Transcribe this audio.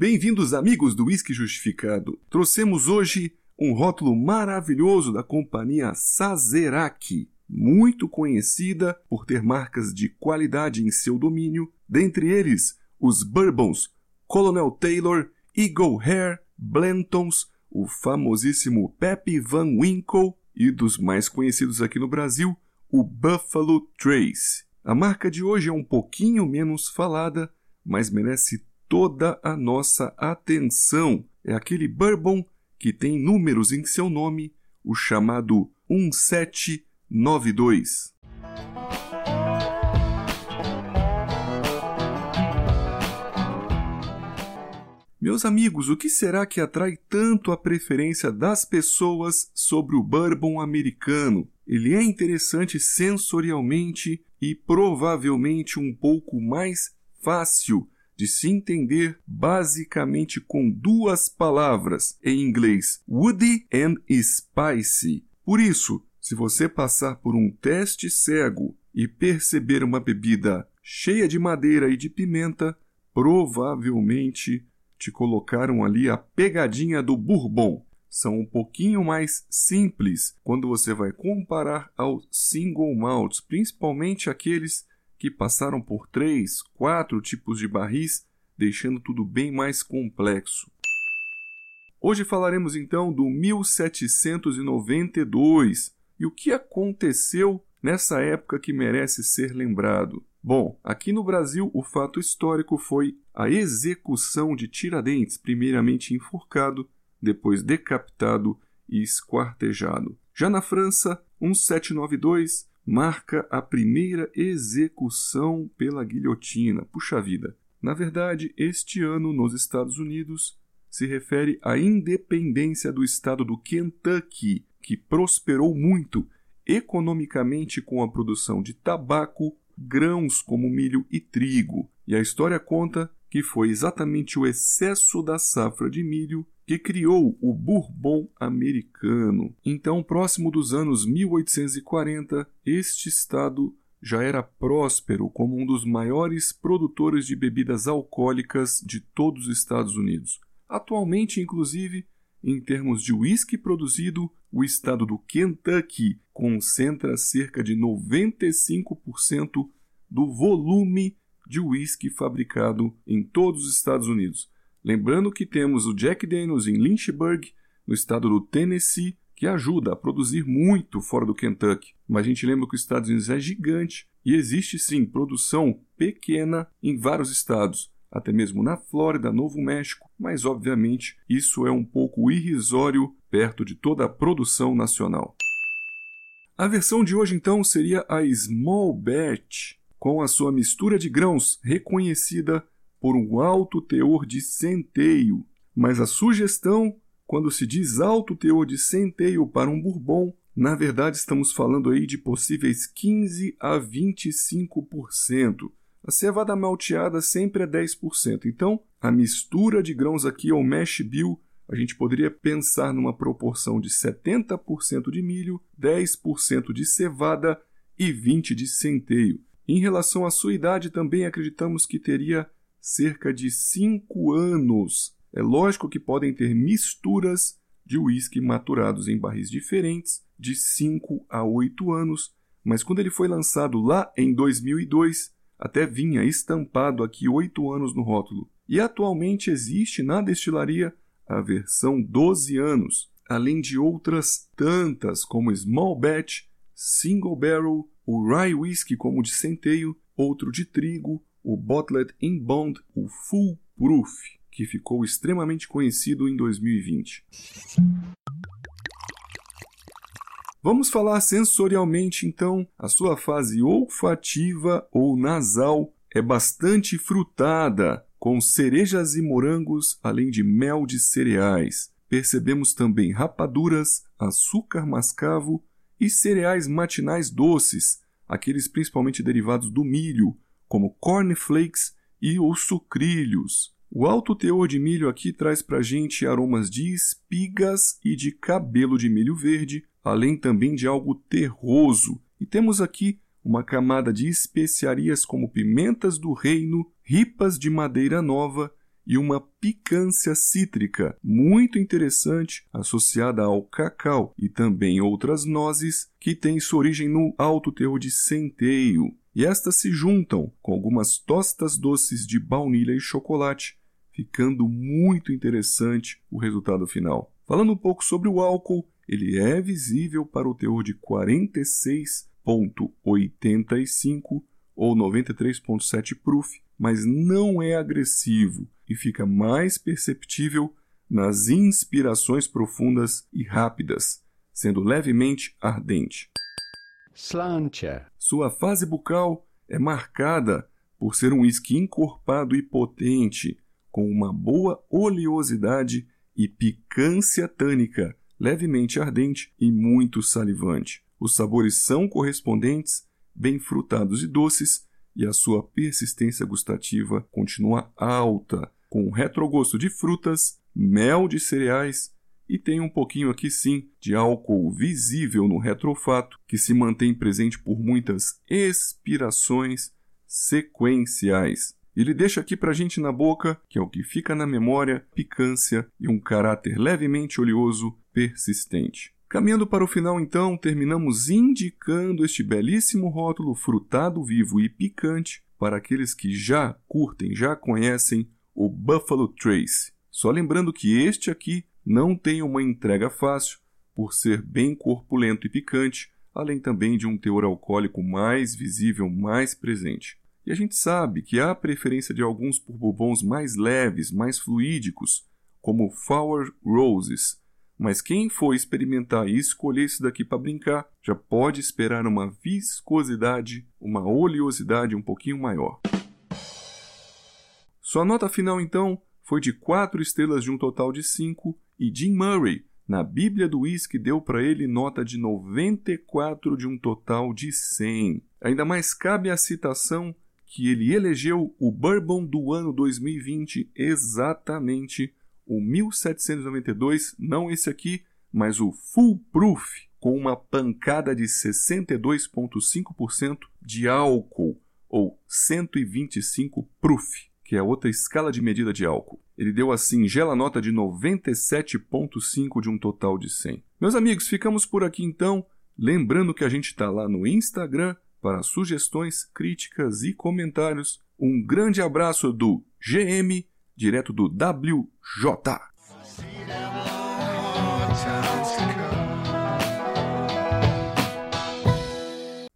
Bem-vindos, amigos do Whisky Justificado. Trouxemos hoje um rótulo maravilhoso da companhia Sazerac, muito conhecida por ter marcas de qualidade em seu domínio, dentre eles os Bourbons Colonel Taylor, Eagle Hair, Blentons, o famosíssimo Pepe Van Winkle e dos mais conhecidos aqui no Brasil, o Buffalo Trace. A marca de hoje é um pouquinho menos falada, mas merece toda a nossa atenção. É aquele bourbon que tem números em seu nome, o chamado 1792. Meus amigos, o que será que atrai tanto a preferência das pessoas sobre o bourbon americano? Ele é interessante sensorialmente e provavelmente um pouco mais fácil de se entender basicamente com duas palavras em inglês: woody and spicy. Por isso, se você passar por um teste cego e perceber uma bebida cheia de madeira e de pimenta, provavelmente te colocaram ali a pegadinha do Bourbon. São um pouquinho mais simples quando você vai comparar aos single malts, principalmente aqueles que passaram por três, quatro tipos de barris, deixando tudo bem mais complexo. Hoje falaremos então do 1792 e o que aconteceu nessa época que merece ser lembrado. Bom, aqui no Brasil o fato histórico foi a execução de Tiradentes, primeiramente enforcado, depois decapitado e esquartejado. Já na França, 1792 marca a primeira execução pela guilhotina. Puxa vida! Na verdade, este ano nos Estados Unidos se refere à independência do estado do Kentucky, que prosperou muito economicamente com a produção de tabaco, grãos como milho e trigo, e a história conta que foi exatamente o excesso da safra de milho que criou o Bourbon americano. Então, próximo dos anos 1840, este estado já era próspero como um dos maiores produtores de bebidas alcoólicas de todos os Estados Unidos. Atualmente, inclusive, em termos de uísque produzido, o estado do Kentucky concentra cerca de 95% do volume de uísque fabricado em todos os Estados Unidos. Lembrando que temos o Jack Daniels em Lynchburg, no estado do Tennessee, que ajuda a produzir muito fora do Kentucky. Mas a gente lembra que os Estados Unidos é gigante e existe sim produção pequena em vários estados, até mesmo na Flórida, Novo México, mas obviamente isso é um pouco irrisório perto de toda a produção nacional. A versão de hoje então seria a Small Batch, com a sua mistura de grãos reconhecida por um alto teor de centeio. Mas a sugestão, quando se diz alto teor de centeio para um bourbon, na verdade estamos falando aí de possíveis 15 a 25%. A cevada malteada sempre é 10%. Então, a mistura de grãos aqui ao mash bill a gente poderia pensar numa proporção de 70% de milho, 10% de cevada e 20% de centeio. Em relação à sua idade, também acreditamos que teria cerca de 5 anos. É lógico que podem ter misturas de uísque maturados em barris diferentes, de 5 a 8 anos, mas quando ele foi lançado lá em 2002, até vinha estampado aqui 8 anos no rótulo. E atualmente existe na destilaria a versão 12 anos, além de outras tantas como Small Batch, Single Barrel, o Rye Whisky como de centeio, outro de trigo, o Bottled in Bond, o Full Proof, que ficou extremamente conhecido em 2020. Vamos falar sensorialmente então. A sua fase olfativa ou nasal é bastante frutada, com cerejas e morangos, além de mel de cereais. Percebemos também rapaduras, açúcar mascavo e cereais matinais doces, aqueles principalmente derivados do milho, como cornflakes e os sucrilhos. O alto teor de milho aqui traz para a gente aromas de espigas e de cabelo de milho verde, além também de algo terroso. E temos aqui uma camada de especiarias como pimentas do reino, ripas de madeira nova e uma picância cítrica muito interessante associada ao cacau e também outras nozes que têm sua origem no alto teor de centeio. E estas se juntam com algumas tostas doces de baunilha e chocolate, ficando muito interessante o resultado final. Falando um pouco sobre o álcool, ele é visível para o teor de 46,85 ou 93,7 proof, mas não é agressivo e fica mais perceptível nas inspirações profundas e rápidas, sendo levemente ardente. Slancher. Sua fase bucal é marcada por ser um whisky encorpado e potente, com uma boa oleosidade e picância tânica, levemente ardente e muito salivante. Os sabores são correspondentes, bem frutados e doces, e a sua persistência gustativa continua alta, com retrogosto de frutas, mel de cereais e tem um pouquinho aqui sim de álcool visível no retrofato que se mantém presente por muitas expirações sequenciais. Ele deixa aqui para gente na boca, que é o que fica na memória, picância e um caráter levemente oleoso persistente. Caminhando para o final, então, terminamos indicando este belíssimo rótulo frutado vivo e picante para aqueles que já curtem, já conhecem o Buffalo Trace. Só lembrando que este aqui não tem uma entrega fácil, por ser bem corpulento e picante, além também de um teor alcoólico mais visível, mais presente. E a gente sabe que há preferência de alguns por bourbons mais leves, mais fluídicos, como Flower Roses. Mas quem for experimentar e escolher isso daqui para brincar, já pode esperar uma viscosidade, uma oleosidade um pouquinho maior. Sua nota final, então, foi de 4 estrelas de um total de 5 e Jim Murray, na Bíblia do Whisky, deu para ele nota de 94 de um total de 100. Ainda mais cabe a citação que ele elegeu o Bourbon do ano 2020 exatamente o 1792, não esse aqui, mas o Full Proof, com uma pancada de 62,5% de álcool, ou 125 Proof, que é outra escala de medida de álcool. Ele deu a singela nota de 97,5 de um total de 100. Meus amigos, ficamos por aqui então. Lembrando que a gente está lá no Instagram para sugestões, críticas e comentários. Um grande abraço do GM, direto do WJ.